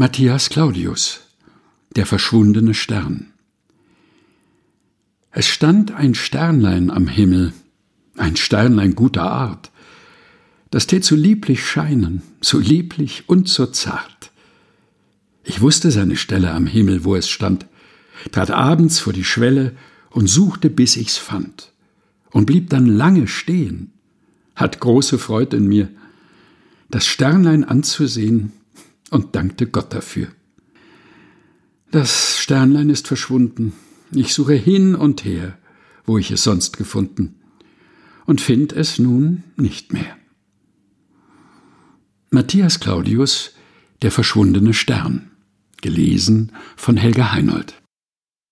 Matthias Claudius Der verschwundene Stern Es stand ein Sternlein am Himmel, ein Sternlein guter Art, das tät so lieblich scheinen, so lieblich und so zart. Ich wusste seine Stelle am Himmel, wo es stand, trat abends vor die Schwelle und suchte, bis ich's fand, und blieb dann lange stehen, hat große Freude in mir, das Sternlein anzusehen und dankte Gott dafür. Das Sternlein ist verschwunden. Ich suche hin und her, wo ich es sonst gefunden, und find es nun nicht mehr. Matthias Claudius Der verschwundene Stern gelesen von Helga Heinold